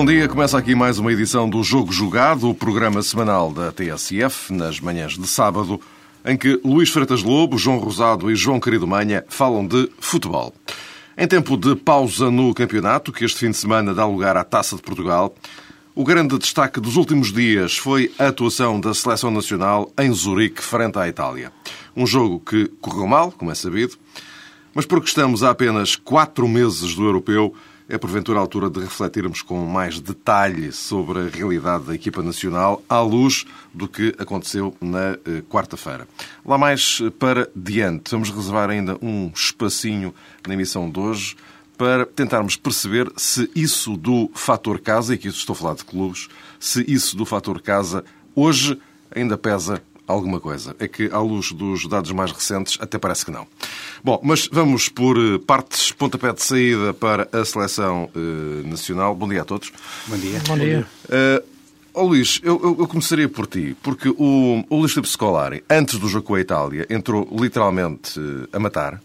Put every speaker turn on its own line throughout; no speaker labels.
Bom dia, começa aqui mais uma edição do Jogo Jogado, o programa semanal da TSF, nas manhãs de sábado, em que Luís Freitas Lobo, João Rosado e João Querido Manha falam de futebol. Em tempo de pausa no campeonato, que este fim de semana dá lugar à Taça de Portugal, o grande destaque dos últimos dias foi a atuação da Seleção Nacional em Zurique, frente à Itália. Um jogo que correu mal, como é sabido, mas porque estamos a apenas quatro meses do Europeu, é porventura a altura de refletirmos com mais detalhe sobre a realidade da equipa nacional à luz do que aconteceu na eh, quarta-feira. Lá mais para diante, vamos reservar ainda um espacinho na emissão de hoje para tentarmos perceber se isso do fator casa, e aqui estou a falar de clubes, se isso do fator casa hoje ainda pesa alguma coisa. É que, à luz dos dados mais recentes, até parece que não. Bom, mas vamos por eh, partes, pontapé de saída para a seleção eh, nacional. Bom dia a todos.
Bom dia.
Bom dia.
Uh, oh, Luís, eu, eu, eu, começaria por ti, porque o, o Luís Filipe Scolari, antes do jogo com a Itália, entrou literalmente uh, a matar,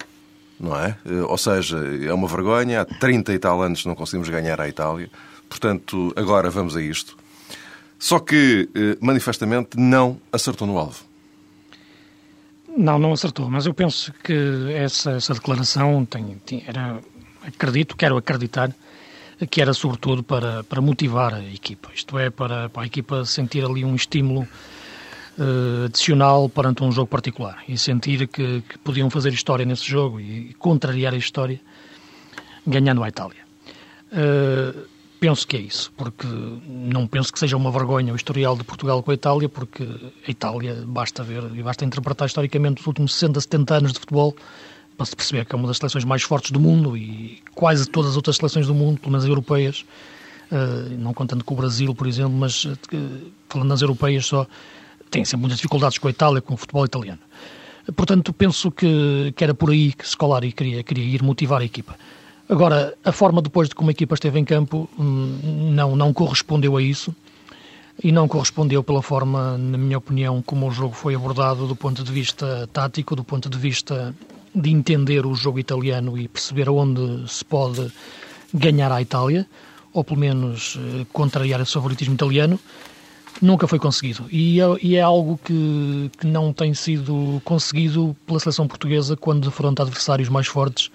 não é? Uh, ou seja, é uma vergonha, há 30 e tal anos não conseguimos ganhar a Itália, portanto, agora vamos a isto. Só que, manifestamente, não acertou no alvo.
Não, não acertou, mas eu penso que essa, essa declaração tem, tem, era, acredito, quero acreditar, que era sobretudo para, para motivar a equipa, isto é, para, para a equipa sentir ali um estímulo uh, adicional perante um jogo particular e sentir que, que, podiam fazer história nesse jogo e, e contrariar a história ganhando a Itália. Uh, penso que é isso, porque não penso que seja uma vergonha o historial de Portugal com a Itália, porque a Itália, basta ver e basta interpretar historicamente os últimos 60, 70 anos de futebol para se perceber que é uma das seleções mais fortes do mundo e quase todas as outras seleções do mundo, pelo menos europeias, não contando com o Brasil, por exemplo, mas falando nas europeias só, têm sempre muitas dificuldades com a Itália, com o futebol italiano. Portanto, penso que, que era por aí que Scolari queria, queria ir motivar a equipa. Agora, a forma depois de como a equipa esteve em campo não, não correspondeu a isso e não correspondeu pela forma, na minha opinião, como o jogo foi abordado do ponto de vista tático, do ponto de vista de entender o jogo italiano e perceber onde se pode ganhar a Itália, ou pelo menos contrariar esse favoritismo italiano, nunca foi conseguido. E é, e é algo que, que não tem sido conseguido pela seleção portuguesa quando defronta adversários mais fortes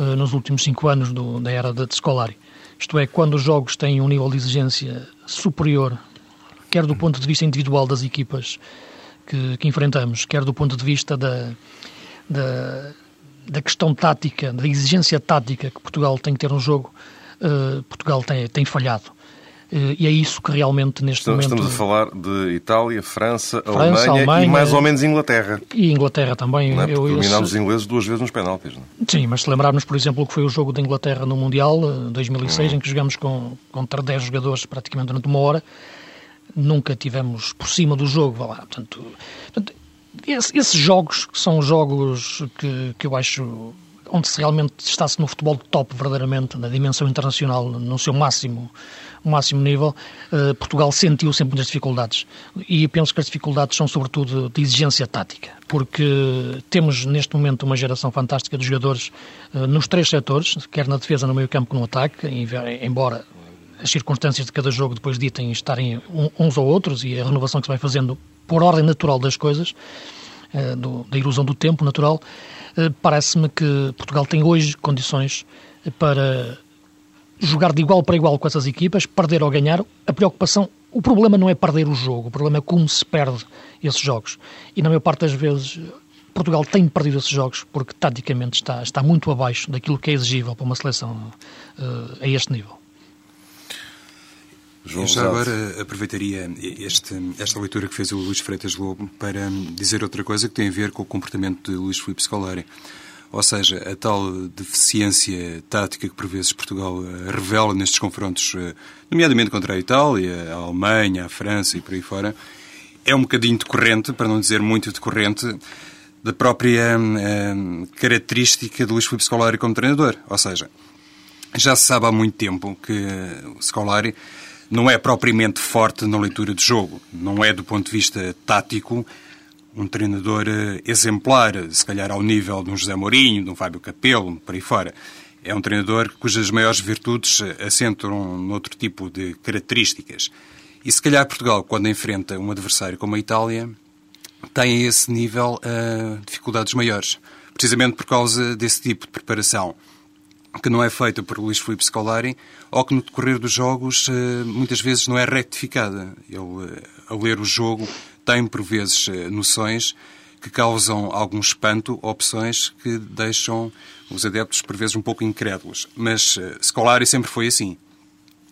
nos últimos cinco anos do, da era de Scolari. Isto é, quando os jogos têm um nível de exigência superior, quer do ponto de vista individual das equipas que, que enfrentamos, quer do ponto de vista da, da, da, questão tática, da exigência tática que Portugal tem que ter no jogo, uh, Portugal tem, tem falhado. E é isso que realmente neste
estamos,
momento...
Estamos a falar de Itália, França, França Alemanha, Alemanha, e mais ou menos Inglaterra.
E Inglaterra também.
Não é? eu, Terminámos os ingleses duas vezes nos penaltis. Não?
É? Sim, mas se lembrarmos, por exemplo, que foi o jogo da Inglaterra no Mundial, 2006, hum. em que jogamos com, contra 10 jogadores praticamente durante uma hora, nunca tivemos por cima do jogo. Vá lá. Portanto, portanto esses jogos são jogos que, que eu acho onde se realmente está-se no futebol top verdadeiramente, na dimensão internacional, no seu máximo, máximo nível, uh, Portugal sentiu sempre muitas dificuldades. E penso que as dificuldades são sobretudo de exigência tática, porque temos neste momento uma geração fantástica de jogadores uh, nos três setores, quer na defesa, no meio campo, no ataque, embora as circunstâncias de cada jogo depois ditem estarem uns ou outros e a renovação que se vai fazendo por ordem natural das coisas, uh, do, da erosão do tempo natural, parece-me que Portugal tem hoje condições para jogar de igual para igual com essas equipas, perder ou ganhar. A preocupação, o problema não é perder o jogo, o problema é como se perde esses jogos. E na maior parte das vezes Portugal tem perdido esses jogos porque taticamente está, está muito abaixo daquilo que é exigível para uma seleção uh, a este nível.
João Eu já agora aproveitaria este, esta leitura que fez o Luís Freitas Lobo para dizer outra coisa que tem a ver com o comportamento de Luís Filipe Scolari. Ou seja, a tal deficiência tática que por vezes Portugal eh, revela nestes confrontos, eh, nomeadamente contra a Itália, a Alemanha, a França e por aí fora, é um bocadinho decorrente, para não dizer muito decorrente, da própria hum, característica do Luís Filipe Scolari como treinador. Ou seja, já se sabe há muito tempo que o Scolari não é propriamente forte na leitura de jogo. Não é, do ponto de vista tático, um treinador eh, exemplar, se calhar ao nível de um José Mourinho, de um Fábio Capello, por aí fora. É um treinador cujas maiores virtudes eh, assentam noutro tipo de características. E se calhar Portugal, quando enfrenta um adversário como a Itália, tem a esse nível uh, dificuldades maiores. Precisamente por causa desse tipo de preparação que não é feita por Luís Filipe Scolari ou que no decorrer dos jogos uh, muitas vezes não é rectificada. Ele, uh, ao ler o jogo, tem por vezes noções que causam algum espanto, opções que deixam os adeptos por vezes um pouco incrédulos. Mas Scolari sempre foi assim.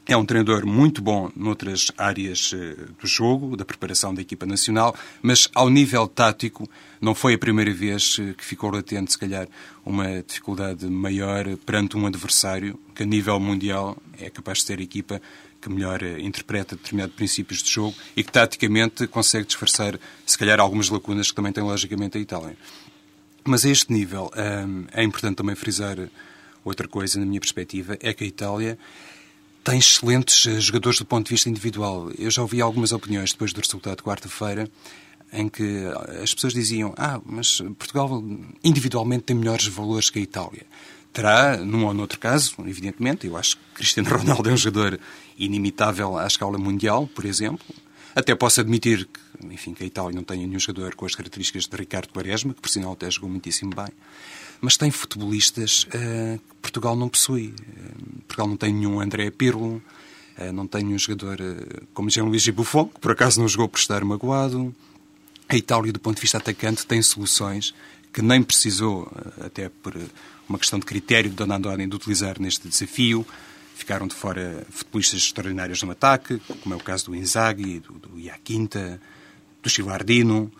É um treinador muito bom noutras áreas eh, do jogo, da preparação da equipa nacional, mas ao nível tático não foi a primeira vez eh, que ficou latente, se calhar, uma dificuldade maior perante um adversário que, a nível mundial, é capaz de ser a equipa que melhor eh, interpreta determinados princípios de jogo e que, taticamente, consegue disfarçar, se calhar, algumas lacunas que também tem, logicamente, a Itália. Mas a este nível, é importante também frisar outra coisa, na minha perspectiva, é que a Itália tem excelentes eh, jogadores do ponto de vista individual. Eu já ouvi algumas opiniões depois do resultado de quarta-feira em que eh, as pessoas diziam: Ah, mas Portugal individualmente tem melhores valores que a Itália. Terá, num ou noutro caso, evidentemente. Eu acho que Cristiano Ronaldo é um jogador inimitável à escala mundial, por exemplo. Até posso admitir que, enfim, que a Itália não tenha nenhum jogador com as características de Ricardo Quaresma, que por sinal até jogou muitíssimo bem mas tem futebolistas uh, que Portugal não possui. Uh, Portugal não tem nenhum André Pirlo, uh, não tem nenhum jogador como Jean-Louis Buffon, que por acaso não jogou por estar magoado. A Itália, do ponto de vista atacante, tem soluções que nem precisou, até por uma questão de critério de Dona Andoni, de utilizar neste desafio. Ficaram de fora futebolistas extraordinários no ataque, como é o caso do Inzaghi, do, do Iaquinta, do Chilardino.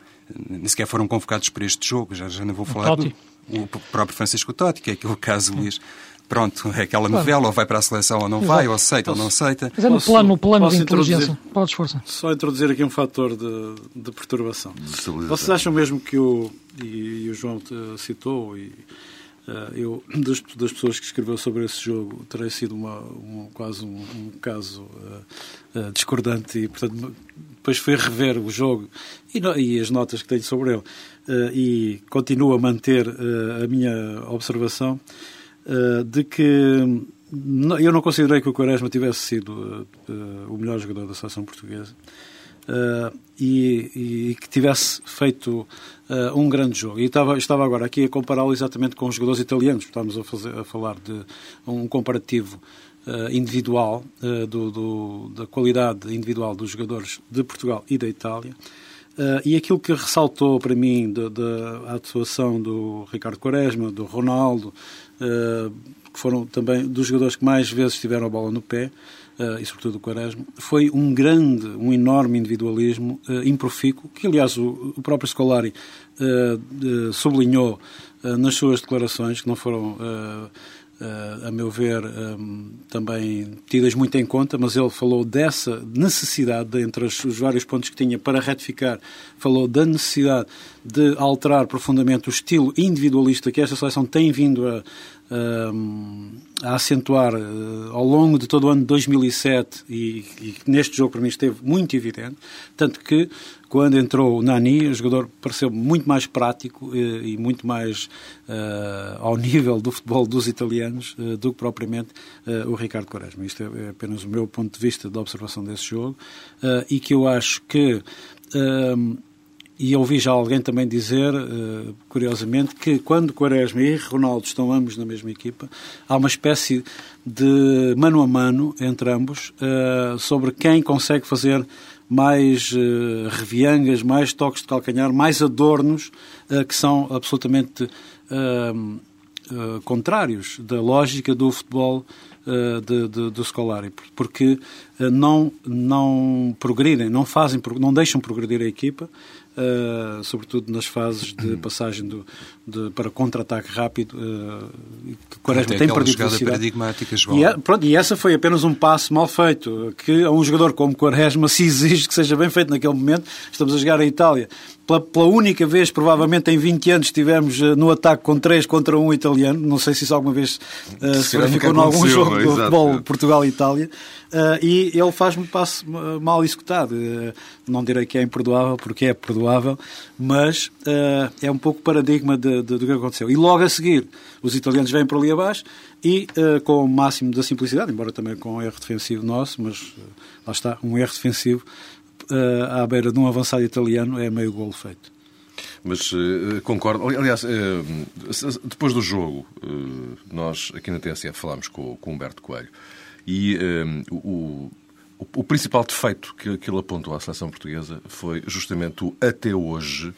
Nem sequer foram convocados para este jogo, já, já não vou falar. Do, o próprio Francisco Totti, que é aquele caso, Luís. Pronto, é aquela novela, ou vai para a seleção ou não Exato. vai, ou aceita posso, ou não aceita.
Mas é no plano, no plano de inteligência. Pode esforçar.
Só introduzir aqui um fator de, de perturbação. De Vocês acham mesmo que o, e, e o João citou, e eu, das, das, pessoas que escreveu sobre esse jogo, terei sido uma, uma quase um, um caso uh, uh, discordante e, portanto, depois fui rever o jogo e, e as notas que tenho sobre ele uh, e continuo a manter a minha observação de que eu não considerei que o Quaresma tivesse sido o melhor jogador da seleção portuguesa e, e, que tivesse feito um grande jogo. E estava, estava agora aqui a compará-lo exatamente com os jogadores italianos. Estamos a, fazer, a falar de um comparativo individual, do, do, da qualidade individual dos jogadores de Portugal e da Itália. Uh, e aquilo que ressaltou para mim da atuação do Ricardo Quaresma, do Ronaldo, uh, que foram também dos jogadores que mais vezes tiveram a bola no pé, uh, e sobretudo o Quaresma, foi um grande, um enorme individualismo uh, improfícuo, que aliás o, próprio Scolari sublinhou nas suas declarações, que não foram Uh, a meu ver, um, também tidas muito em conta, mas ele falou dessa necessidade, de, entre os, os, vários pontos que tinha para retificar, falou da necessidade de alterar profundamente o estilo individualista que esta seleção tem vindo a, a acentuar uh, ao longo de todo o ano de 2007 e, e neste jogo para mim esteve muito evidente, tanto que quando entrou o Nani, o jogador pareceu muito mais prático e, eh, e muito mais uh, ao nível do futebol dos italianos uh, do que propriamente uh, o Ricardo Quaresma. Isto é, é, apenas o meu ponto de vista de observação desse jogo e que eu acho que e ouvi já alguém também dizer, curiosamente, que quando Quaresma e Ronaldo estão ambos na mesma equipa, há uma espécie de mano a mano entre ambos sobre quem consegue fazer mais uh, reviangas, mais toques de calcanhar, mais adornos que são absolutamente uh, contrários da lógica do futebol de, de, do Scolari, porque não, não progridem, não fazem, não deixam progredir a equipa uh, sobretudo nas fases de passagem do, de, para contra-ataque rápido. Uh,
Quaresma tem perdido velocidade. paradigmática, João.
E, é, pronto, e essa foi apenas um passo mal feito, que a um jogador como Quaresma se exige que seja bem feito naquele momento. Estamos a jogar a Itália. Pela, pela, única vez, provavelmente em 20 anos, estivemos uh, no ataque com 3 contra 1 italiano. Não sei se isso alguma vez uh, se verificou em algum jogo do futebol Portugal-Itália. Uh, e ele faz-me passo mal executado. Uh, não direi que é imperdoável, porque é perdoável, mas uh, é um pouco paradigma de, de, do que aconteceu. E logo a seguir, os italianos vêm por ali abaixo e, com o máximo da simplicidade, embora também com um erro defensivo nosso, mas lá está, um erro defensivo à beira de um avançado italiano é meio golo feito.
Mas uh, concordo. Aliás, uh, depois do jogo, uh, nós aqui na TSF falámos com, com Humberto Coelho e um, o, o, o, principal defeito que, que ele apontou à seleção portuguesa foi justamente o até hoje,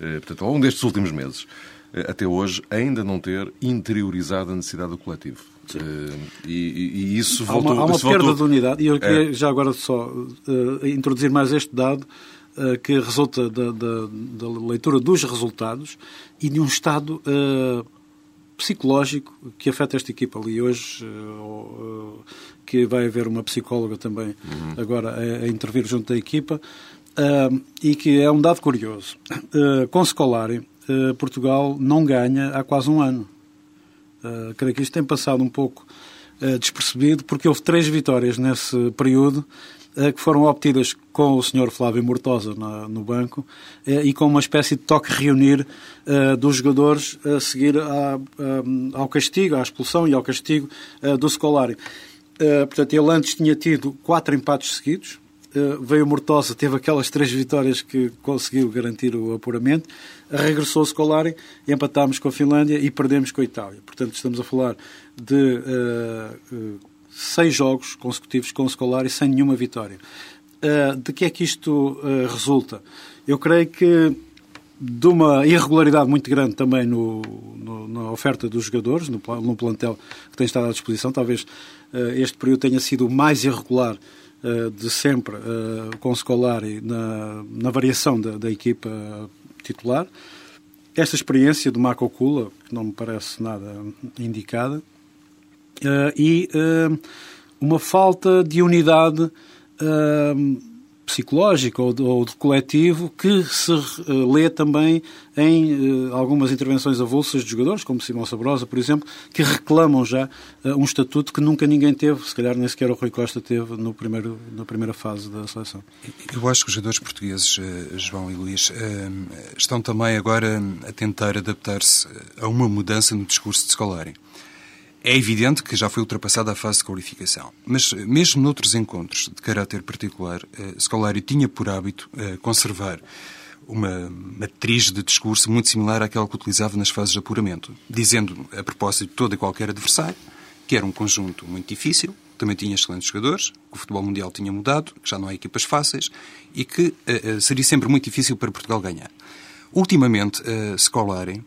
eh, portanto, ao longo destes últimos meses, eh, até hoje, ainda não ter interiorizado a necessidade do coletivo. Uh, e, e, isso voltou...
Há uma, há uma perda voltou... de unidade, e eu queria é. já agora só uh, introduzir mais este dado, uh, que resulta da, da, da, leitura dos resultados e de um estado psicológico que afeta esta equipa ali hoje, uh, que vai haver uma psicóloga também uhum. agora a, a, intervir junto da equipa, uh, e que é um dado curioso. Uh, com Scolari, Portugal não ganha há quase um ano. creio que isto tem passado um pouco despercebido, porque houve três vitórias nesse período que foram obtidas com o Sr. Flávio Mortosa no banco e com uma espécie de toque reunir dos jogadores a seguir ao castigo, à expulsão e ao castigo do Scolari. Portanto, ele antes tinha tido quatro empates seguidos, veio Mortosa, teve aquelas três vitórias que conseguiu garantir o apuramento, regressou o Scolari, empatámos com a Finlândia e perdemos com a Itália. Portanto, estamos a falar de uh, seis jogos consecutivos com o Scolari sem nenhuma vitória. De que é que isto resulta? Eu creio que de uma irregularidade muito grande também no, no, na oferta dos jogadores, no, no, plantel que tem estado à disposição. Talvez uh, este período tenha sido o mais irregular de sempre com o Scolari na, na variação da, da equipa titular. Esta experiência do Marco Cula, que não me parece nada indicada, e uma falta de unidade uh, psicológica ou ou de, coletivo que se lê também em algumas intervenções avulsas de jogadores, como Simão Sabrosa, por exemplo, que reclamam já um estatuto que nunca ninguém teve, se calhar nem sequer o Rui Costa teve no primeiro, na primeira fase da seleção.
Eu acho que os jogadores portugueses, João e Luís, estão também agora a tentar adaptar-se a uma mudança no discurso de Scolari. É evidente que já foi ultrapassada a fase de qualificação, mas eh, mesmo noutros encontros de caráter particular, uh, Scolari tinha por hábito uh, conservar uma matriz de discurso muito similar àquela que utilizava nas fases de apuramento, dizendo, a propósito de todo e qualquer adversário, que era um conjunto muito difícil, também tinha excelentes jogadores, que o futebol mundial tinha mudado, que já não há equipas fáceis e que uh, seria sempre muito difícil para Portugal ganhar. Ultimamente, uh, Scolari,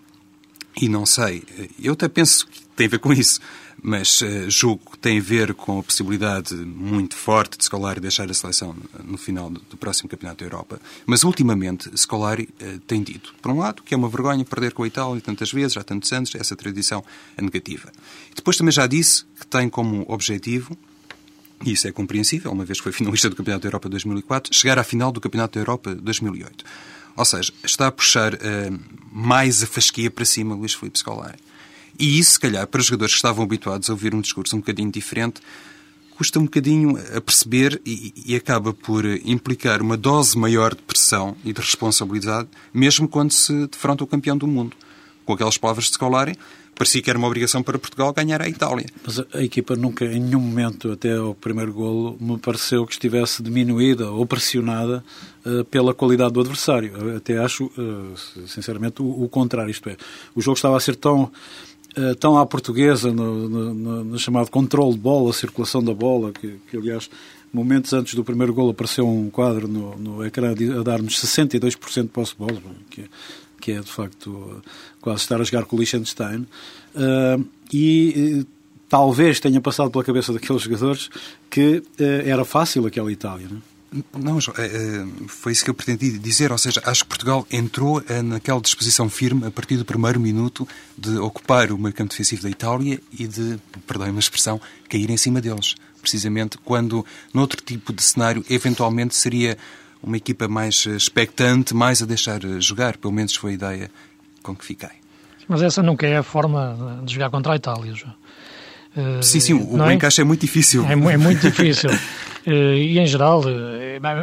e não sei, eu até penso que tem a ver com isso, mas uh, julgo que tem a ver com a possibilidade muito forte de Scolari deixar a seleção no final do, do próximo Campeonato da Europa. Mas ultimamente Scolari uh, tem dito, por um lado, que é uma vergonha perder com a Itália tantas vezes, há tantos anos, essa tradição é negativa. E depois também já disse que tem como objetivo e isso é compreensível, uma vez que foi finalista do Campeonato da Europa 2004, chegar à final do Campeonato da Europa 2008. Ou seja, está a puxar uh, mais a fasquia para cima Luís Filipe Scolari. E isso, se calhar, para os jogadores que estavam habituados a ouvir um discurso um bocadinho diferente, custa um bocadinho a perceber e, e, acaba por implicar uma dose maior de pressão e de responsabilidade, mesmo quando se defronta o campeão do mundo. Com aquelas palavras de Scolari, parecia que era uma obrigação para Portugal ganhar a Itália.
Mas a equipa nunca, em nenhum momento, até o primeiro golo, me pareceu que estivesse diminuída ou pressionada uh, pela qualidade do adversário. Até acho, uh, sinceramente, o, o, contrário. Isto é, o jogo estava a ser tão uh, tão à portuguesa no, no, no, chamado controle de bola, circulação da bola, que, que, aliás momentos antes do primeiro gol apareceu um quadro no, no ecrã a dar-nos 62% de posse de bola, que, que é de facto quase estar a jogar com o Liechtenstein. Uh, e talvez tenha passado pela cabeça daqueles jogadores que uh, era fácil aquela Itália. Não? É?
Não, foi isso que eu pretendi dizer. Ou seja, acho que Portugal entrou naquela disposição firme, a partir do primeiro minuto, de ocupar o meio campo defensivo da Itália e de, perdoem a expressão, cair em cima deles. Precisamente quando, noutro tipo de cenário, eventualmente seria uma equipa mais expectante, mais a deixar jogar. Pelo menos foi a ideia com que fiquei.
Mas essa nunca é a forma de jogar contra a Itália, João.
Uh, sim, sim, o, é? encaixe é muito difícil.
É, é muito difícil. e, em geral,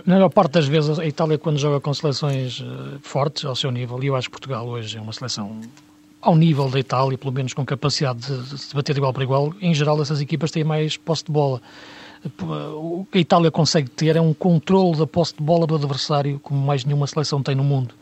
na maior parte das vezes, a Itália, quando joga com seleções fortes ao seu nível, e eu acho que Portugal hoje é uma seleção ao nível da Itália, pelo menos com capacidade de, se bater de igual para igual, em geral, essas equipas têm mais posse de bola. O que a Itália consegue ter é um controle da posse de bola do adversário, como mais nenhuma seleção tem no mundo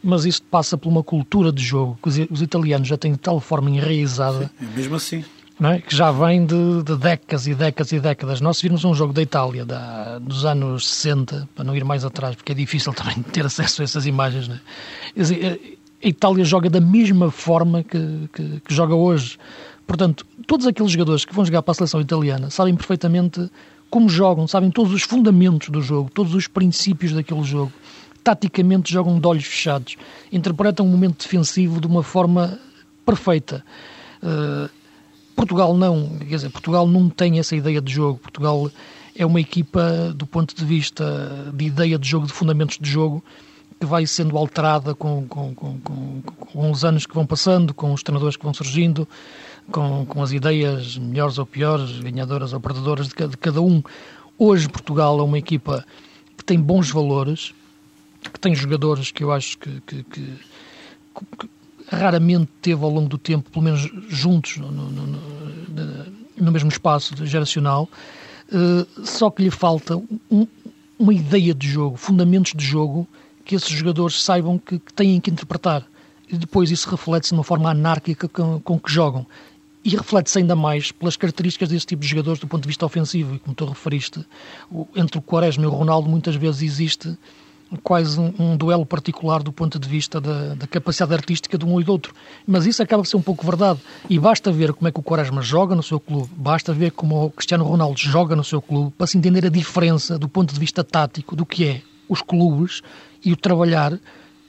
mas isso passa por uma cultura de jogo que os, italianos já têm de tal forma enraizada.
Sim, mesmo assim
é? que já vem de, de, décadas e décadas e décadas. Nós vimos um jogo da Itália da, dos anos 60, para não ir mais atrás, porque é difícil também ter acesso a essas imagens. É? A Itália joga da mesma forma que, que, que, joga hoje. Portanto, todos aqueles jogadores que vão jogar para a seleção italiana sabem perfeitamente como jogam, sabem todos os fundamentos do jogo, todos os princípios daquele jogo. Taticamente jogam de olhos fechados, interpretam o momento defensivo de uma forma perfeita. Uh, Portugal não, quer dizer, Portugal não tem essa ideia de jogo. Portugal é uma equipa, do ponto de vista de ideia de jogo, de fundamentos de jogo, que vai sendo alterada com, com, com, com os anos que vão passando, com os treinadores que vão surgindo, com, com as ideias melhores ou piores, ganhadoras ou perdedoras de, de cada um. Hoje Portugal é uma equipa que tem bons valores, que tem jogadores que eu acho que, que, que, que raramente teve ao longo do tempo, pelo menos juntos no, no, no, no mesmo espaço geracional, uh, só que lhe falta um, uma ideia de jogo, fundamentos de jogo que esses jogadores saibam que, que têm que interpretar. E depois isso reflete-se de uma forma anárquica com, com que jogam. E reflete-se ainda mais pelas características desse tipo de jogadores do ponto de vista ofensivo. E como tu referiste, entre o Quaresma e o Ronaldo muitas vezes existe quase um, um, duelo particular do ponto de vista da, da, capacidade artística de um e do outro. Mas isso acaba por ser um pouco verdade. E basta ver como é que o Quaresma joga no seu clube, basta ver como o Cristiano Ronaldo joga no seu clube, para se entender a diferença do ponto de vista tático do que é os clubes e o trabalhar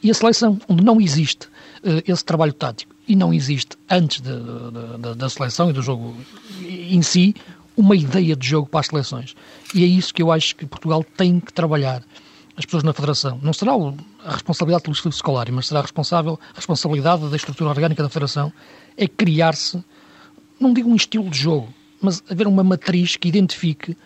e a seleção, onde não existe uh, esse trabalho tático. E não existe, antes de, de, de, da seleção e do jogo em si, uma ideia de jogo para as seleções. E é isso que eu acho que Portugal tem que trabalhar as pessoas na Federação. Não será a responsabilidade do Instituto Escolar, mas será a, responsável, a responsabilidade da estrutura orgânica da Federação é criar-se, não digo um estilo de jogo, mas haver uma matriz que identifique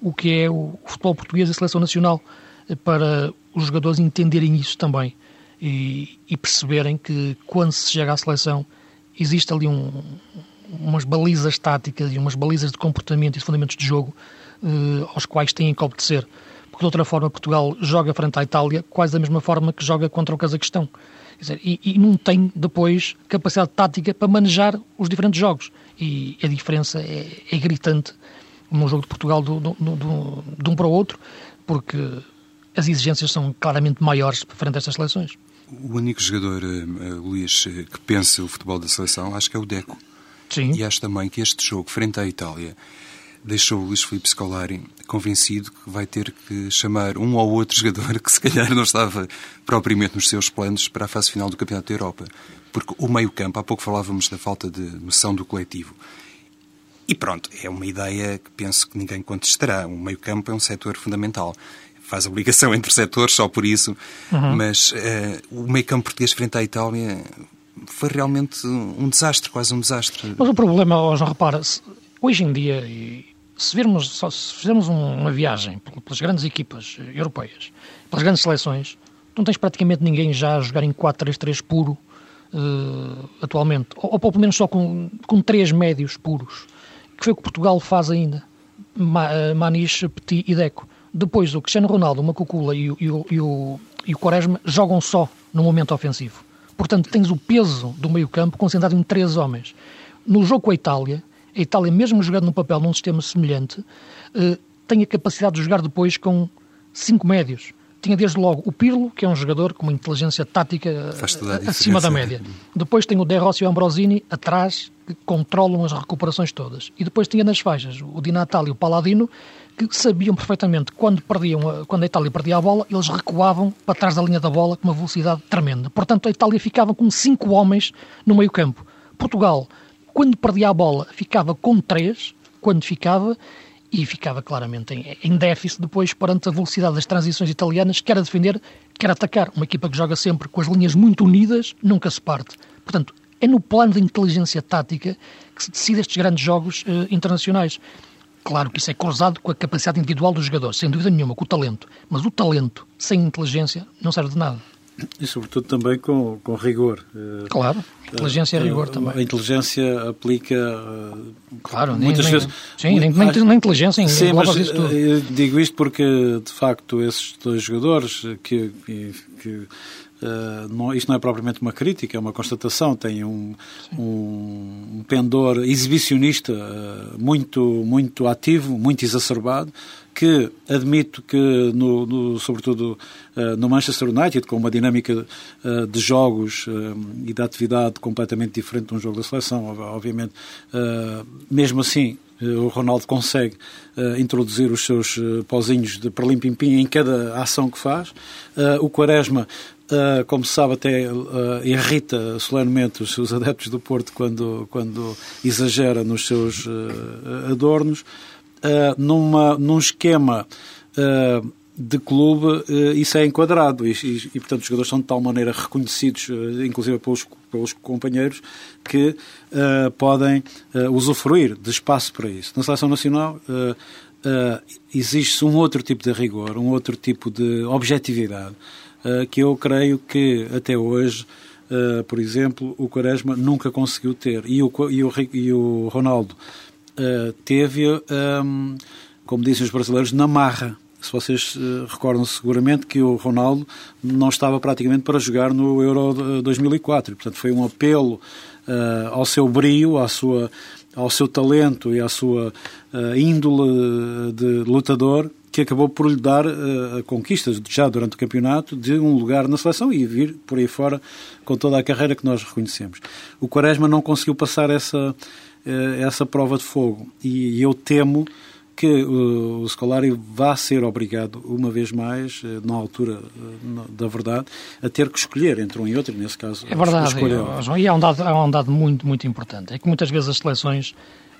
o que é o futebol português e a seleção nacional, eh, para os jogadores entenderem isso também e, e perceberem que quando se chega à seleção existe ali um, umas balizas táticas e umas balizas de comportamento e de fundamentos de jogo eh, aos quais têm que obedecer porque de outra forma Portugal joga frente à Itália quase da mesma forma que joga contra o Cazaquistão. Dizer, e, e, não tem depois capacidade tática para manejar os diferentes jogos. E a diferença é, é gritante no jogo de Portugal do, do, do, de um para o outro, porque as exigências são claramente maiores frente a estas seleções.
O único jogador, uh, Luís, eh, que pensa o futebol da seleção, acho que é o Deco.
Sim.
E acho também que este jogo, frente à Itália, deixou o Luís Filipe Scolari convencido que vai ter que chamar um ou outro jogador que se calhar não estava propriamente nos seus planos para a fase final do Campeonato da Europa. Porque o meio-campo, há pouco falávamos da falta de noção do coletivo. E pronto, é uma ideia que penso que ninguém contestará. O meio-campo é um setor fundamental. Faz a ligação entre setores só por isso. Uhum. Mas uh, o meio-campo português frente à Itália foi realmente um desastre, quase um desastre.
Mas o problema, já repara, hoje em dia, se, virmos, se fizermos uma viagem pelas grandes equipas europeias, pelas grandes seleções, não tens praticamente ninguém já a jogar em 4-3-3 puro uh, atualmente, ou, ou, pelo menos só com, com três médios puros, que foi o que Portugal faz ainda, eh, Maniche, Petit e Deco. Depois o Cristiano Ronaldo, o Macucula e o, e, o, e, o, e o Quaresma jogam só no momento ofensivo. Portanto, tens o peso do meio campo concentrado em três homens. No jogo com a Itália, a Itália, mesmo jogando no papel num sistema semelhante, eh, tem a capacidade de jogar depois com cinco médios. Tinha desde logo o Pirlo, que é um jogador com uma inteligência tática eh, acima da média. Depois tem o De Rossi e o Ambrosini atrás, que controlam as recuperações todas. E depois tinha nas faixas o Di Natale e o Paladino, que sabiam perfeitamente quando, perdiam, quando a Itália perdia a bola, eles recuavam para trás da linha da bola com uma velocidade tremenda. Portanto, a Itália ficava com cinco homens no meio campo. Portugal, quando perdia a bola, ficava com três, quando ficava, e ficava claramente em, em déficit depois perante a velocidade das transições italianas, quer a defender, quer a atacar. Uma equipa que joga sempre com as linhas muito unidas, nunca se parte. Portanto, é no plano de inteligência tática que se decide estes grandes jogos eh, internacionais. Claro que isso é cruzado com a capacidade individual dos jogadores, sem dúvida nenhuma, com o talento. Mas o talento sem inteligência não serve de nada.
E sobretudo também com, com rigor.
Eh, claro, inteligência e eh, rigor também.
A inteligência aplica. Eh,
claro, muitas nem, vezes. Sim, nem, nem, nem inteligência
sim, mas isso tudo. Eu digo isto porque, de facto, esses dois jogadores que, que, que Uh, não, isto não é propriamente uma crítica, é uma constatação. Tem um, um, um pendor exibicionista uh, muito, muito ativo, muito exacerbado, que admito que, no, no sobretudo uh, no Manchester United, com uma dinâmica uh, de jogos uh, e de atividade completamente diferente de um jogo da seleção, obviamente, mesmo assim o Ronaldo consegue introduzir os seus pozinhos de perlim-pim-pim em cada ação que faz. o Quaresma Uh, como se sabe, até uh, irrita solenemente os seus adeptos do Porto quando, quando exagera nos seus uh, adornos uh, numa, num esquema uh, de clube, uh, isso é enquadrado e, e, e, portanto, os jogadores são de tal maneira reconhecidos, inclusive pelos, pelos companheiros, que podem usufruir de espaço para isso. Na Seleção Nacional existe um outro tipo de rigor, um outro tipo de objetividade, que eu creio que até hoje. Uh, por exemplo, o Quaresma nunca conseguiu ter. E o, e o, e o Ronaldo uh, teve, um, ehm, como dizem os brasileiros, na marra. Se vocês uh, recordam seguramente que o Ronaldo não estava praticamente para jogar no Euro 2004. Portanto, foi um apelo uh, ao seu brio, à sua, ao seu talento e à sua índole de lutador que acabou por lhe dar uh, a conquista, já durante o campeonato, de um lugar na seleção e vir por aí fora com toda a carreira que nós reconhecemos. O Quaresma não conseguiu passar essa, eh, essa prova de fogo. E eu temo que o Scolari vá ser obrigado, uma vez mais, eh, na altura eh, da verdade, a ter que escolher entre um e outro, nesse caso.
É verdade, João, e há um, dado, há um dado muito, muito importante. É que muitas vezes as seleções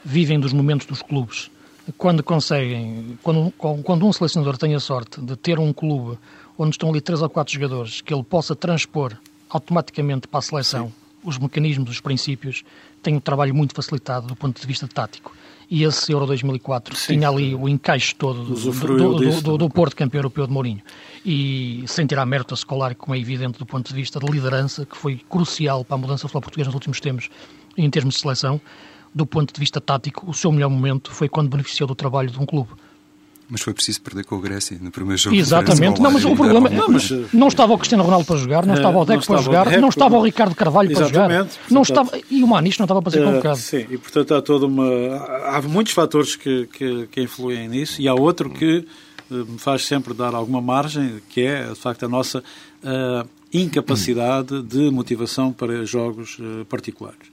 vivem dos momentos dos clubes. Quando conseguem, quando, quando um selecionador tem a sorte de ter um clube onde estão ali três ou quatro jogadores que ele possa transpor automaticamente para a seleção Sim. os mecanismos, os princípios, tem um trabalho muito facilitado do ponto de vista tático. E esse Euro 2004 Sim, tinha ali o encaixe todo do, do, do, do, do Porto campeão europeu de Mourinho. E sem tirar mérito a Scolari, como é evidente do ponto de vista de liderança, que foi crucial para a mudança do futebol português nos últimos tempos, em termos de seleção, do ponto de vista tático, o seu melhor momento foi quando beneficiou do trabalho de um clube.
Mas foi preciso perder com a Grécia no primeiro jogo.
Exatamente. Não, mas o problema não, mas, não estava o Cristiano Ronaldo para jogar, não estava o Deco para jogar, não estava o Ricardo Carvalho para jogar. Não estava, e o Manis não estava para ser convocado.
Sim, e portanto há toda uma. Há muitos fatores que, que, que influem nisso e há outro que eh, me faz sempre dar alguma margem, que é de facto a nossa uh, incapacidade de motivação para jogos uh, particulares.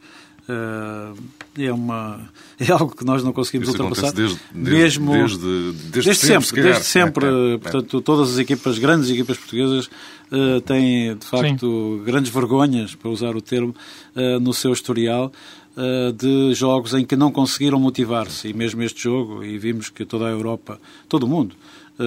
Uh, é, uma, é algo que nós não conseguimos Isso ultrapassar.
Desde, mesmo, desde, desde,
desde sempre, sempre desde sempre. É, é, portanto, todas as equipas, grandes equipas portuguesas, uh, têm de facto Sim. grandes vergonhas, para usar o termo, uh, no seu historial de jogos em que não conseguiram motivar-se. E mesmo este jogo, e vimos que toda a Europa, todo o mundo,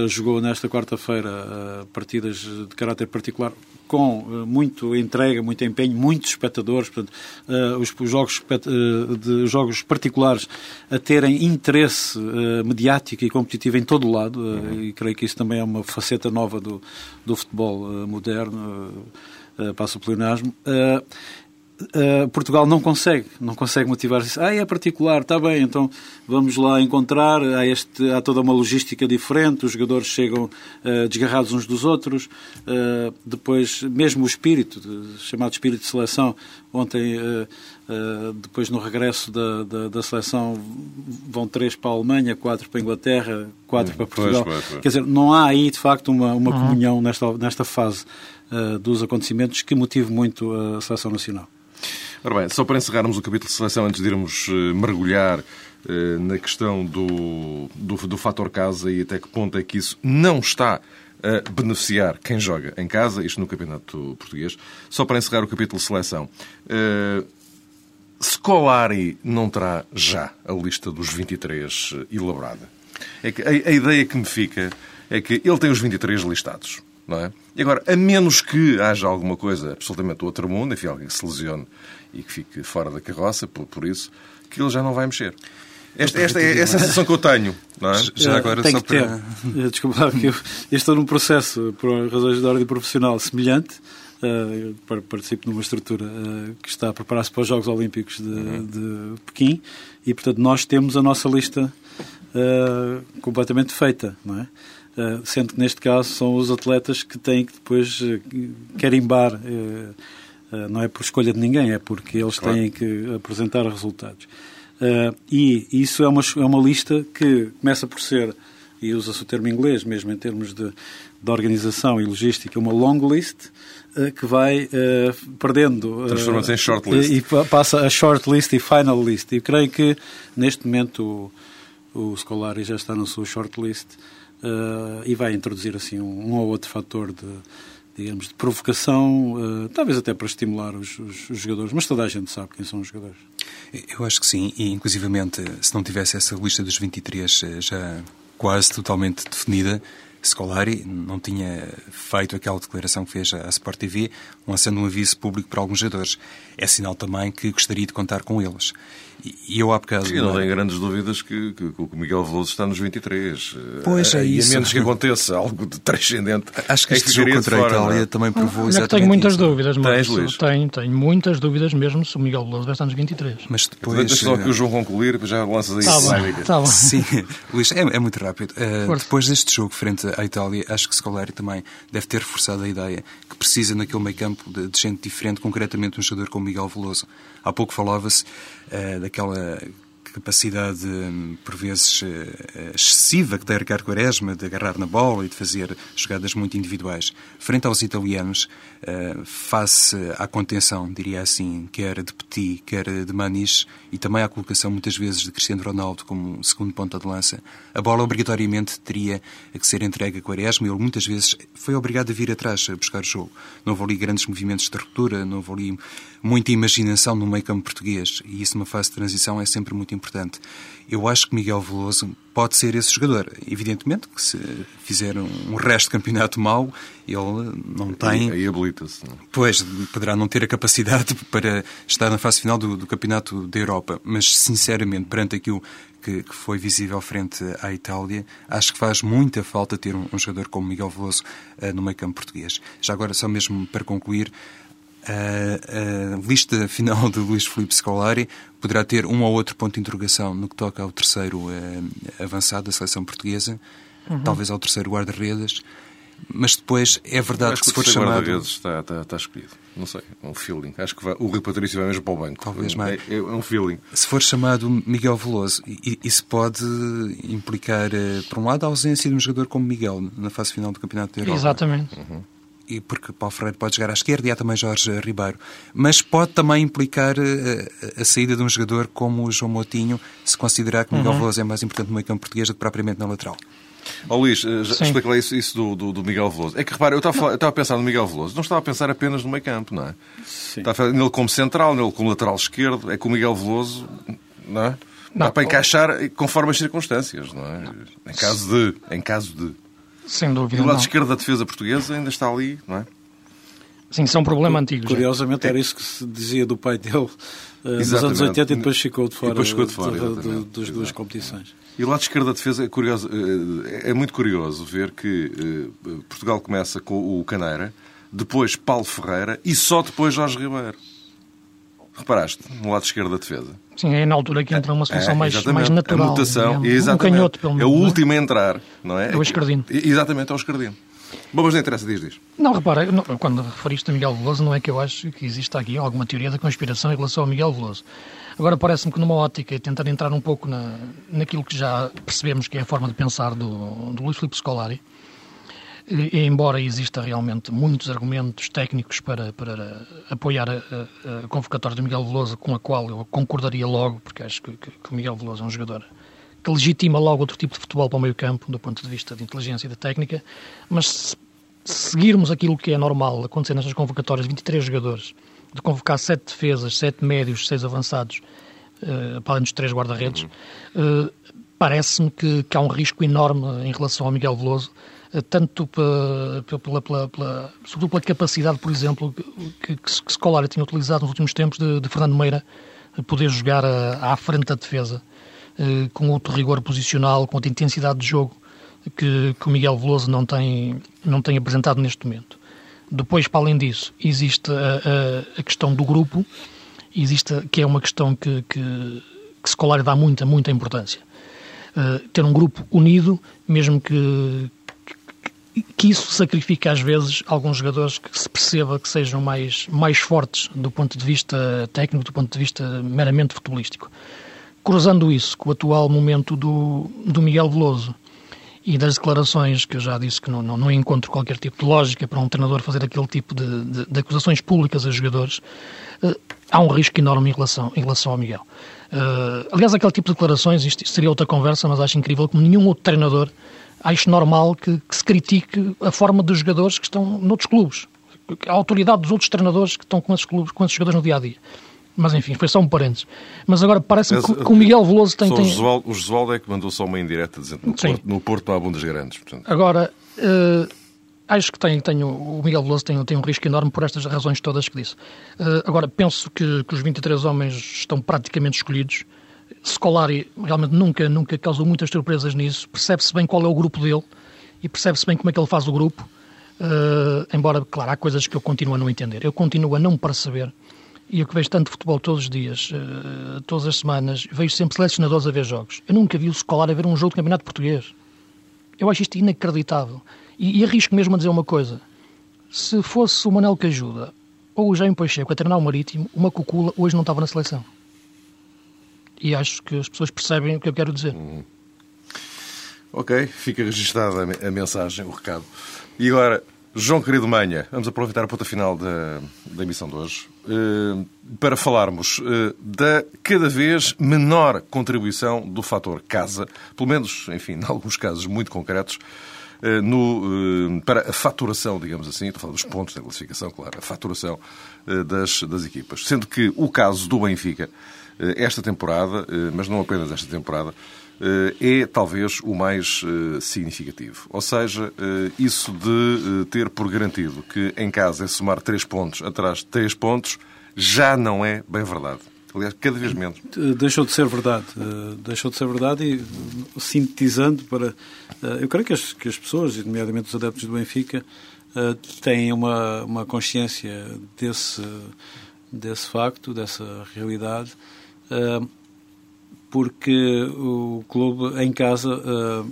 jogou nesta quarta-feira partidas de caráter particular com uh, muito entrega, muito empenho, muitos espectadores, portanto, uh, os, os, jogos, uh, de jogos particulares a terem interesse mediático e competitivo em todo o lado, uhum. e creio que isso também é uma faceta nova do, do futebol moderno, passa o pleonasmo. Uh, Portugal não consegue, não consegue motivar-se. Ah, é particular, está bem, então vamos lá encontrar. Há, este, há toda uma logística diferente, os jogadores chegam uh, desgarrados uns dos outros. Uh, depois, mesmo o espírito, chamado espírito de seleção, ontem, depois no regresso da, da, da, seleção, vão três para a Alemanha, quatro para a Inglaterra, quatro hum, para Portugal. Pois, pois, pois. Quer dizer, não há aí, de facto, uma, uma uhum. comunhão nesta, nesta fase dos acontecimentos que motive muito a seleção nacional.
Ora bem, só para encerrarmos o capítulo de seleção, antes de irmos uh, mergulhar uh, na questão do, do, do fator casa e até que ponto é que isso não está a beneficiar quem joga em casa, isto no Campeonato Português. Só para encerrar o capítulo de seleção. Uh, Scolari não terá já a lista dos 23 elaborada. É que a, a, ideia que me fica é que ele tem os 23 listados, é? E agora, a menos que haja alguma coisa absolutamente do outro mundo, enfim, alguém que se lesione e que fique fora da carroça, por, por isso, que ele já não vai mexer. Esta, esta é, é a sensação que eu tenho. Não é?
Já agora Tem só para... Ter. Desculpa, que eu, eu estou num processo, por razões de ordem profissional, semelhante. Uh, participo numa estrutura uh, que está a preparar-se para os Jogos Olímpicos de, uhum. de, Pequim e, portanto, nós temos a nossa lista uh, completamente feita, não é? Sendo que, neste caso, são os atletas que têm que depois carimbar, não é por escolha de ninguém, é porque eles claro. têm que apresentar resultados. E isso é uma, é uma lista que começa por ser, e usa-se o termo inglês mesmo em termos de, de organização e logística, uma long list, que vai uh, perdendo.
Transforma-se em short list.
E, e, passa a short list e final list. E creio que neste momento o, o Scolari já está na sua short list e vai introduzir assim um, um ou outro fator de digamos, de provocação, uh, talvez até para estimular os, os, os, jogadores, mas toda a gente sabe quem são os jogadores.
Eu acho que sim, e inclusivamente, se não tivesse essa lista dos 23 eh, já quase totalmente definida, Scolari não tinha feito aquela declaração que fez à Sport TV, lançando um aviso público para alguns jogadores. É sinal também que gostaria de contar com eles. E eu há bocado...
Sim, não tenho grandes dúvidas que, que, que, o Miguel Veloso está nos 23.
Pois é, isso.
E a menos que aconteça algo de transcendente...
Acho que é este jogo contra a Itália também provou ah, exatamente
Tenho muitas
isso.
dúvidas, mas tenho, tenho muitas dúvidas mesmo se o Miguel Veloso vai estar nos 23.
Mas depois... Deixa só que o João concluir, já lanças aí
tá bem, tá bom.
Sim, Luís, é, é muito rápido. Uh, depois deste jogo frente à Itália, acho que Scolari também deve ter reforçado a ideia que precisa naquele meio campo de, de gente diferente, concretamente um jogador como Miguel Veloso. Há pouco falava-se uh, daquela capacidade, hum, por vezes, eh, excessiva que tem Ricardo Quaresma de agarrar na bola e de fazer jogadas muito individuais. Frente aos italianos, eh, face à contenção, diria assim, quer de Petit, quer de Manis, e também à colocação, muitas vezes, de Cristiano Ronaldo como segundo ponta de lança, a bola obrigatoriamente teria que ser entregue a Quaresma e ele muitas vezes foi obrigado a vir atrás a buscar o jogo. Não houve ali grandes movimentos de ruptura, não houve ali muita imaginação no meio campo português e isso numa fase de transição é sempre muito importante. Eu acho que Miguel Veloso pode ser esse jogador. Evidentemente que se fizer um resto de campeonato mau, ele não tem...
Aí habilita-se.
Pois, poderá não ter a capacidade para estar na fase final do, do campeonato da Europa, mas sinceramente, perante aquilo que, que, foi visível frente à Itália, acho que faz muita falta ter um, um jogador como Miguel Veloso uh, no meio campo português. Já agora, só mesmo para concluir, a, a, lista final de Luís Filipe Scolari poderá ter um ou outro ponto de interrogação no que toca ao terceiro avançado da seleção portuguesa, uhum. talvez ao terceiro guarda-redes, mas depois é verdade
que,
que se for chamado...
guarda-redes está, está, está escolhido. Não sei, é um feeling. Acho que vai, o Rui Patrício vai mesmo para o banco.
Talvez mais.
É, é, um feeling.
Se for chamado Miguel Veloso, isso pode implicar, eh, por um lado, a ausência de um jogador como Miguel na fase final do Campeonato da Europa.
Exatamente.
Uhum e porque Paulo Freire pode jogar à esquerda e há também Jorge Ribeiro. Mas pode também implicar a, eh, a saída de um jogador como o João Moutinho, se considerar que Miguel uhum. Veloso é mais importante no meio campo português do que propriamente na lateral.
Ó oh, Luís, eh, explica lá isso, isso do, do, do, Miguel Veloso. É que repara, eu estava, a pensar no Miguel Veloso, não estava a pensar apenas no meio campo, não é? Sim. Estava nele como central, nele como lateral esquerdo, é que o Miguel Veloso, não é? Não, Dá para encaixar conforme as circunstâncias, não é? Não. Em caso de. Em caso de.
Sem dúvida.
E o lado
não.
esquerdo da defesa portuguesa ainda está ali, não é?
Sim, é um problema antigo.
Curiosamente, já. era isso que se dizia do pai dele uh, nos anos 80 e depois ficou de fora,
ficou de fora
das duas competições.
E o lado esquerdo da defesa é, curioso, eh, é muito curioso ver que eh, Portugal começa com o Caneira, depois Paulo Ferreira e só depois Jorge Ribeiro. Reparaste, no lado esquerdo da defesa.
Sim, é na altura que entra uma solução é, mais, mais natural.
A mutação, exatamente. Um canhoto, pelo menos. É o é? último a entrar, não é?
É o escardino.
Exatamente, é o escardino. Bom, mas não interessa, diz, diz.
Não, repara, não, quando referiste a Miguel Veloso, não é que eu acho que exista aqui alguma teoria da conspiração em relação ao Miguel Veloso. Agora parece-me que numa ótica, tentar entrar um pouco na, naquilo que já percebemos que é a forma de pensar do, do Luís Filipe Scolari, embora exista realmente muitos argumentos técnicos para, para apoiar a, a, a convocatória do Miguel Veloso, com a qual eu concordaria logo, porque acho que, que, que o Miguel Veloso é um jogador que legitima logo outro tipo de futebol para o meio campo, do ponto de vista de inteligência e de técnica, mas se seguirmos aquilo que é normal acontecer nestas convocatórias, 23 jogadores, de convocar 7 defesas, 7 médios, 6 avançados, uh, para além dos 3 guarda-redes, uh, parece-me que, que, há um risco enorme em relação ao Miguel Veloso, tanto pela, pela, pela, sobretudo pela capacidade, por exemplo, que, que, que Scolari tinha utilizado nos últimos tempos de, de Fernando Meira, poder jogar à frente da defesa, com outro rigor posicional, com outra intensidade de jogo, que, que o Miguel Veloso não tem, não tem apresentado neste momento. Depois, para além disso, existe a, a, a questão do grupo, existe, que é uma questão que, que, que Scolari dá muita, muita importância. Uh, ter um grupo unido, mesmo que, que isso sacrifique às vezes alguns jogadores que se perceba que sejam mais, mais fortes do ponto de vista técnico, do ponto de vista meramente futebolístico. Cruzando isso com o atual momento do, do Miguel Veloso, e das declarações que eu já disse que não, não, não encontro qualquer tipo de lógica para um treinador fazer aquele tipo de, de, de acusações públicas a jogadores, uh, há um risco enorme em relação, em relação ao Miguel. Uh, aliás, aquele tipo de declarações, isto seria outra conversa, mas acho incrível como nenhum outro treinador acho normal que, que se critique a forma dos jogadores que estão noutros clubes, a autoridade dos outros treinadores que estão com esses clubes, com esses jogadores no dia a dia. Mas enfim, foi só um parênteses. Mas agora parece-me que, que, o Miguel Veloso tem. tem...
O Josualdo é que mandou só uma indireta dizendo no Porto, no Porto há bundas grandes. Portanto.
Agora, uh, acho que tem, tem, o Miguel Veloso tem, tem um risco enorme por estas razões todas que disse. Uh, agora, penso que, que os 23 homens estão praticamente escolhidos. Scolari realmente nunca, nunca causou muitas surpresas nisso. Percebe-se bem qual é o grupo dele e percebe-se bem como é que ele faz o grupo. Uh, embora, claro, há coisas que eu continuo a não entender. Eu continuo a não perceber e eu que vejo tanto futebol todos os dias, uh, todas as semanas, vejo sempre selecionadores a ver jogos. Eu nunca vi o escolar a ver um jogo de campeonato português. Eu acho isto inacreditável. E, e arrisco mesmo a dizer uma coisa. Se fosse o Manel que ajuda ou o Jaime Pacheco a treinar o Marítimo, uma cucula hoje não estava na seleção. E acho que as pessoas percebem o que eu quero dizer. Uhum.
Ok, fica registada a mensagem, o recado. E agora, João Querido Manha, vamos aproveitar a ponta final da, da emissão de hoje uh, para falarmos uh, da cada vez menor contribuição do fator casa, pelo menos, enfim, em alguns casos muito concretos, uh, no, para a faturação, digamos assim, estou a falar dos pontos da classificação, claro, a faturação das, das equipas. Sendo que o caso do Benfica, esta temporada, mas não apenas esta temporada, é talvez o mais eh, significativo. Ou seja, eh, isso de eh, ter por garantido que em casa é somar três pontos atrás de três pontos já não é bem verdade. Aliás, cada vez menos.
Deixou de ser verdade. Deixou de ser verdade e, sintetizando para... Eu creio que as, que as pessoas, nomeadamente os adeptos do Benfica, têm uma, uma consciência desse, desse facto, dessa realidade porque o clube em casa,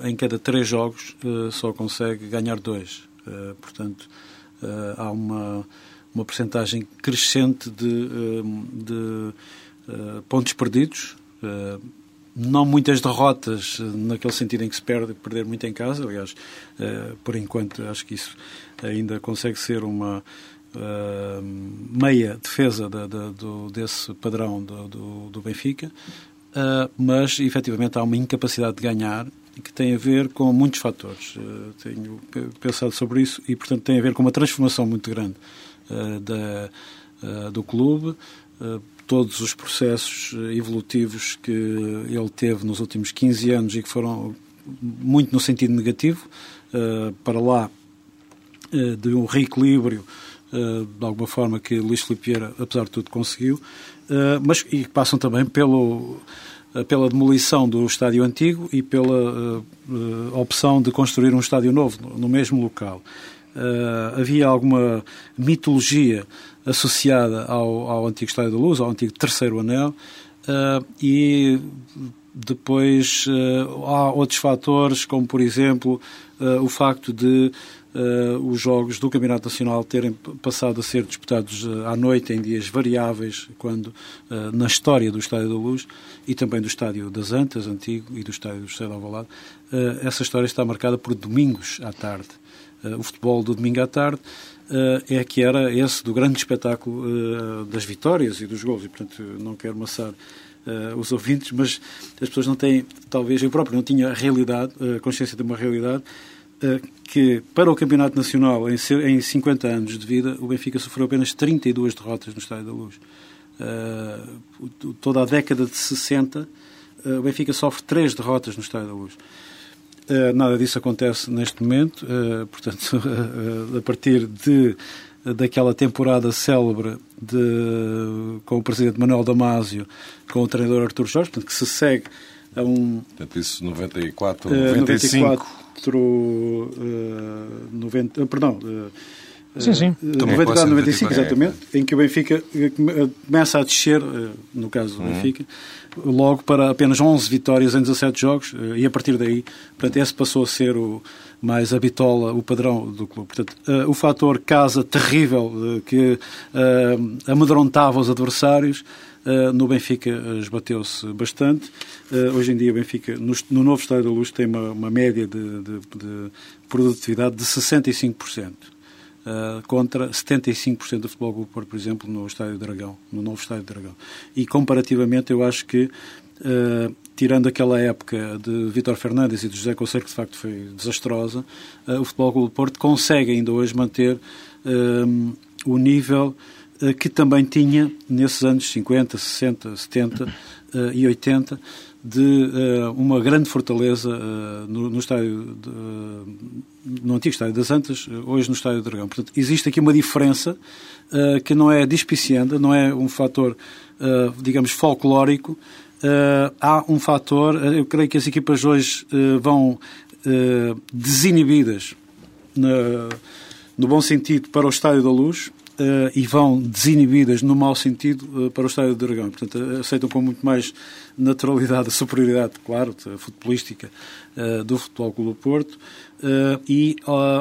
em cada três jogos, uh, só consegue ganhar dois. Uh, portanto, há uma, uma percentagem crescente de, de pontos perdidos, não muitas derrotas naquele sentido em que se perde, perder muito em casa. Aliás, por enquanto, acho que isso ainda consegue ser uma. Meia defesa do, desse padrão do, do, do Benfica, uh, mas efetivamente há uma incapacidade de ganhar que tem a ver com muitos fatores. Uh, tenho pensado sobre isso e, portanto, tem a ver com uma transformação muito grande da, do clube. todos os processos evolutivos que ele teve nos últimos 15 anos e que foram muito no sentido negativo, para lá de um reequilíbrio de alguma forma que Luís Filipe Vieira, apesar de tudo, conseguiu, eh, mas e passam também pelo, eh, pela demolição do estádio antigo e pela uh, opção de construir um estádio novo no, mesmo local. Uh, havia alguma mitologia associada ao, ao, antigo Estádio da Luz, ao antigo Terceiro Anel, e depois há outros fatores, como por exemplo o facto de uh, os jogos do Campeonato Nacional terem passado a ser disputados à noite em dias variáveis, quando na história do Estádio da Luz e também do Estádio das Antas, antigo, e do Estádio do José de Alvalade, essa história está marcada por domingos à tarde. o futebol do domingo à tarde, é que era esse do grande espetáculo das vitórias e dos gols. E, portanto, não quero maçar os ouvintes, mas as pessoas não têm, talvez eu próprio não tinha realidade, a consciência de uma realidade, que para o Campeonato Nacional, em 50 anos de vida, o Benfica sofreu apenas 32 derrotas no Estádio da Luz. toda a década de 60, o Benfica sofre 3 derrotas no Estádio da Luz. Uh, nada disso acontece neste momento, uh, portanto, uh, a partir de daquela temporada célebre de, com o presidente Manuel Damasio, com o treinador Artur Jorge, portanto, que se segue a um...
Portanto, isso 94, 95...
94, 90, perdão...
Sim, sim.
94, 95, exatamente, em que o Benfica começa a descer, no caso do uhum. Benfica, logo para apenas 11 vitórias em 17 jogos eh, e a partir daí, portanto, esse passou a ser o mais a bitola, o padrão do clube. Portanto, uh, o fator casa terrível uh, que amedrontava os adversários no Benfica esbateu-se bastante. hoje em dia o Benfica, no, no novo Estádio da Luz, tem uma, uma média de, de, de produtividade de 65%. Uh, contra 75% do Futebol Clube Porto, por exemplo, no Estádio Dragão, no novo Estádio Dragão. E comparativamente, eu acho que, uh, tirando aquela época de Vítor Fernandes e de José Conselho, que de facto foi desastrosa, uh, o Futebol Clube Porto consegue ainda hoje manter o nível que também tinha nesses anos 50, 60, 70 e 80 de uh, uma grande fortaleza uh, no, no, estádio de, uh, no antigo estádio das Antas, hoje no estádio do Dragão. Portanto, existe aqui uma diferença que não é dispicienda, não é um fator, digamos, folclórico. há um fator, eu creio que as equipas hoje vão desinibidas, na, no bom sentido, para o Estádio da Luz, uh, e vão desinibidas no mau sentido uh, para o Estádio do Dragão. Portanto, aceitam com muito mais naturalidade a superioridade, claro, futebolística do Futebol Clube do Porto e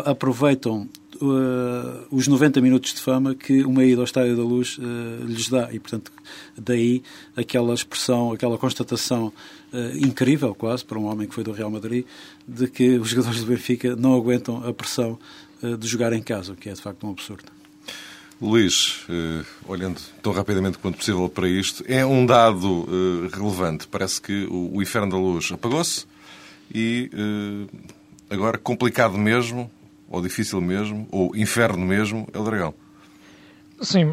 aproveitam Uh, os 90 minutos de fama que uma ida ao Estádio da Luz uh, lhes dá. E, portanto, daí aquela expressão, aquela constatação uh, incrível, quase, para um homem que foi do Real Madrid, de que os jogadores do Benfica não aguentam a pressão de jogar em casa, o que é de facto um absurdo.
Luís, eh, olhando tão rapidamente quanto possível para isto, é um dado eh, relevante. Parece que o inferno da luz apagou-se e eh, agora complicado mesmo, ou difícil mesmo, ou inferno mesmo, é o dragão.
Sim,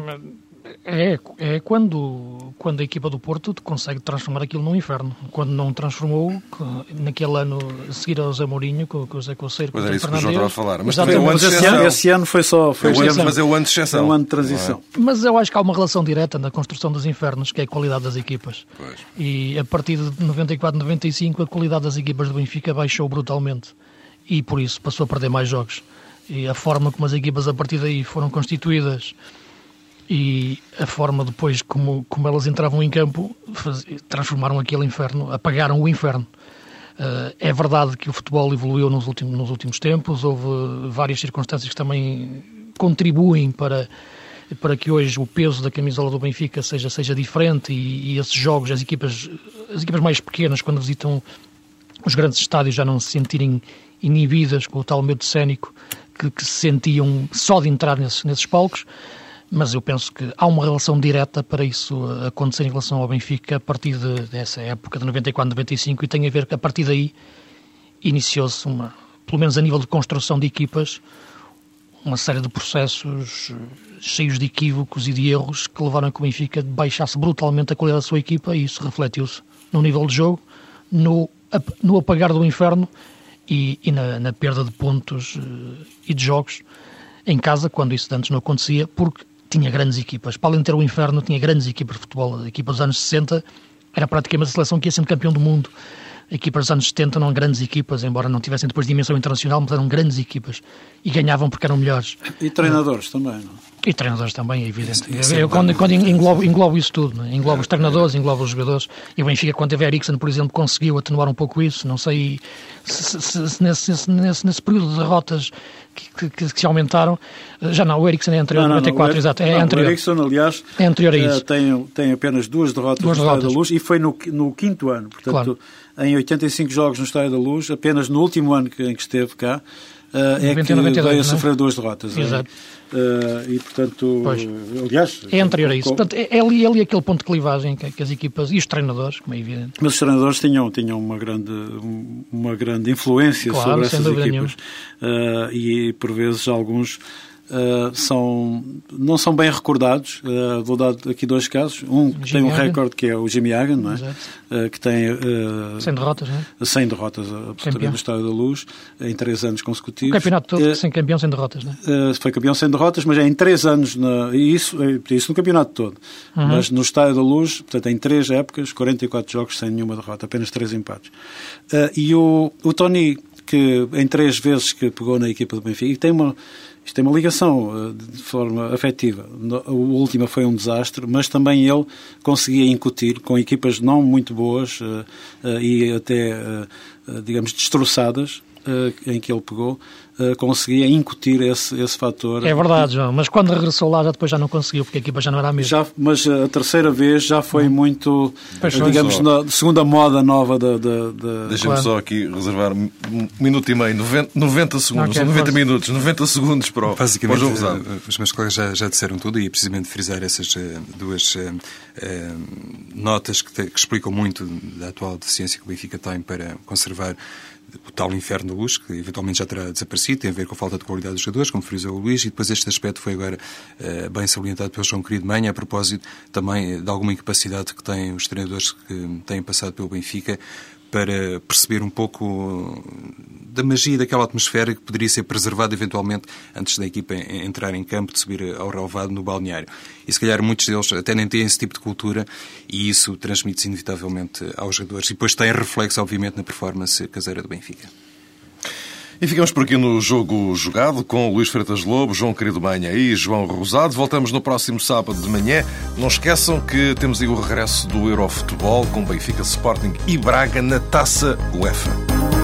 é, é quando, quando a equipa do Porto consegue transformar aquilo num inferno. Quando não transformou, naquele ano a seguir ao Zé Mourinho, com, com o Zé Coceiro,
com o isso que o João
estava
a falar. Mas,
também é o ano esse, ano, esse ano foi só... Foi
o ano, mas é o ano de exceção. É
um ano de transição.
É? Mas eu acho que há uma relação direta na construção dos infernos, que é a qualidade das equipas.
Pois.
E a partir de 94, 95, a qualidade das equipas do Benfica baixou brutalmente. E por isso passou a perder mais jogos. E a forma como as equipas a partir daí foram constituídas e a forma depois como, como elas entravam em campo faz, transformaram aquele inferno, apagaram o inferno. Uh, é verdade que o futebol evoluiu nos últimos, nos últimos tempos, houve várias circunstâncias que também contribuem para, para que hoje o peso da camisola do Benfica seja, seja diferente e, e esses jogos, as equipas, as equipas mais pequenas, quando visitam os grandes estádios, já não se sentirem inibidas com o tal medo cénico que, que se sentiam só de entrar nesses, nesses palcos mas eu penso que há uma relação direta para isso acontecer em relação ao Benfica a partir de, dessa época de 94, 95 e tem a ver que a partir daí iniciou-se uma, pelo menos a nível de construção de equipas, uma série de processos cheios de equívocos e de erros que levaram a que o Benfica baixasse brutalmente a qualidade da sua equipa e isso refletiu-se no nível de jogo, no, no apagar do inferno e, e na, na, perda de pontos uh, e de jogos em casa, quando isso antes não acontecia, porque tinha grandes equipas. Para além de ter o inferno, tinha grandes equipas de futebol. A equipa dos anos 60 era praticamente a seleção que ia sendo campeão do mundo. Equipas dos anos 70 não eram grandes equipas, embora não tivessem depois dimensão internacional, mas eram grandes equipas. E ganhavam porque eram melhores.
E treinadores também, não?
E treinadores também, é evidente. É eu, quando, quando englobo, englobo, isso tudo, né? englobo os treinadores, englobo os jogadores. E o Benfica, quando teve Eriksen, por exemplo, conseguiu atenuar um pouco isso. Não sei se, se, se nesse, nesse, nesse, período de derrotas que, que, que, se aumentaram. Já não, o Eriksen é anterior a 94, não, exato. É
não,
anterior.
O Eriksen, aliás,
é anterior a isso.
Tem, tem apenas duas derrotas duas no derrotas. Estádio da Luz e foi no, no quinto ano. Portanto, claro. em 85 jogos no Estádio da Luz, apenas no último ano em que esteve cá, é 91, que 92, veio a sofrer duas derrotas.
Exato.
Uh, e, portanto, pois. aliás...
É anterior a isso. Portanto, é, é, ali, é ali aquele ponto de clivagem que, que, as equipas e os treinadores, como é evidente.
Mas os treinadores tinham, tinham uma, grande, uma grande influência claro, sobre essas equipas. Uh, e, por vezes, alguns Uh, são, não são bem recordados. Uh, vou dar aqui dois casos. Um que tem um recorde que é o Jimmy Hagan, não é? Uh, que tem uh,
100 derrotas, não é?
100 derrotas absolutamente no Estádio da Luz em três anos consecutivos.
O campeonato todo sem campeão sem derrotas, não
é? foi campeão sem derrotas, mas é em três anos, na, e isso, isso no campeonato todo. Uhum. Mas no Estádio da Luz, portanto, em três épocas, 44 jogos sem nenhuma derrota, apenas três empates. e o, o Tony, que em três vezes que pegou na equipa do Benfica, e tem uma isto tem uma ligação eh, de forma afetiva. O último foi um desastre, mas também ele conseguia incutir com equipas não muito boas eh, eh, e até, digamos, destroçadas, em que ele pegou, uh, conseguia incutir esse, esse fator.
É verdade, João, mas quando regressou lá já depois já não conseguiu, porque a equipa já não era a mesma.
Já, mas a terceira vez já foi muito, pois digamos, na segunda moda nova da... da, da...
Deixa-me claro. só aqui reservar um minuto e meio, 90, 90 segundos, okay, 90 minutos, 90 segundos para o, Basicamente, para o João
eh, Os meus colegas já, já disseram tudo e é precisamente frisar essas uh, duas uh, uh, notas que, te, que explicam muito da atual deficiência que o Benfica tem para conservar o tal inferno da luz, que eventualmente já terá desaparecido, tem a ver com a falta de qualidade dos jogadores, como frisou o Luís, e depois este aspecto foi agora uh, bem salientado pelo João Querido Manha, a propósito também de alguma incapacidade que têm os treinadores que têm passado pelo Benfica para perceber um pouco da magia daquela atmosfera que poderia ser preservada eventualmente antes da equipa entrar em campo, de subir ao relevado no balneário. E se calhar muitos deles até nem têm esse tipo de cultura e isso transmite-se inevitavelmente aos jogadores. E depois tem reflexo, obviamente, na performance caseira do Benfica.
E ficamos por aqui no Jogo Jogado com Luís Freitas Lobo, João Querido Manha e João Rosado. Voltamos no próximo sábado de manhã. Não esqueçam que temos aí o regresso do Eurofutebol com Benfica, Sporting e Braga na Taça UEFA.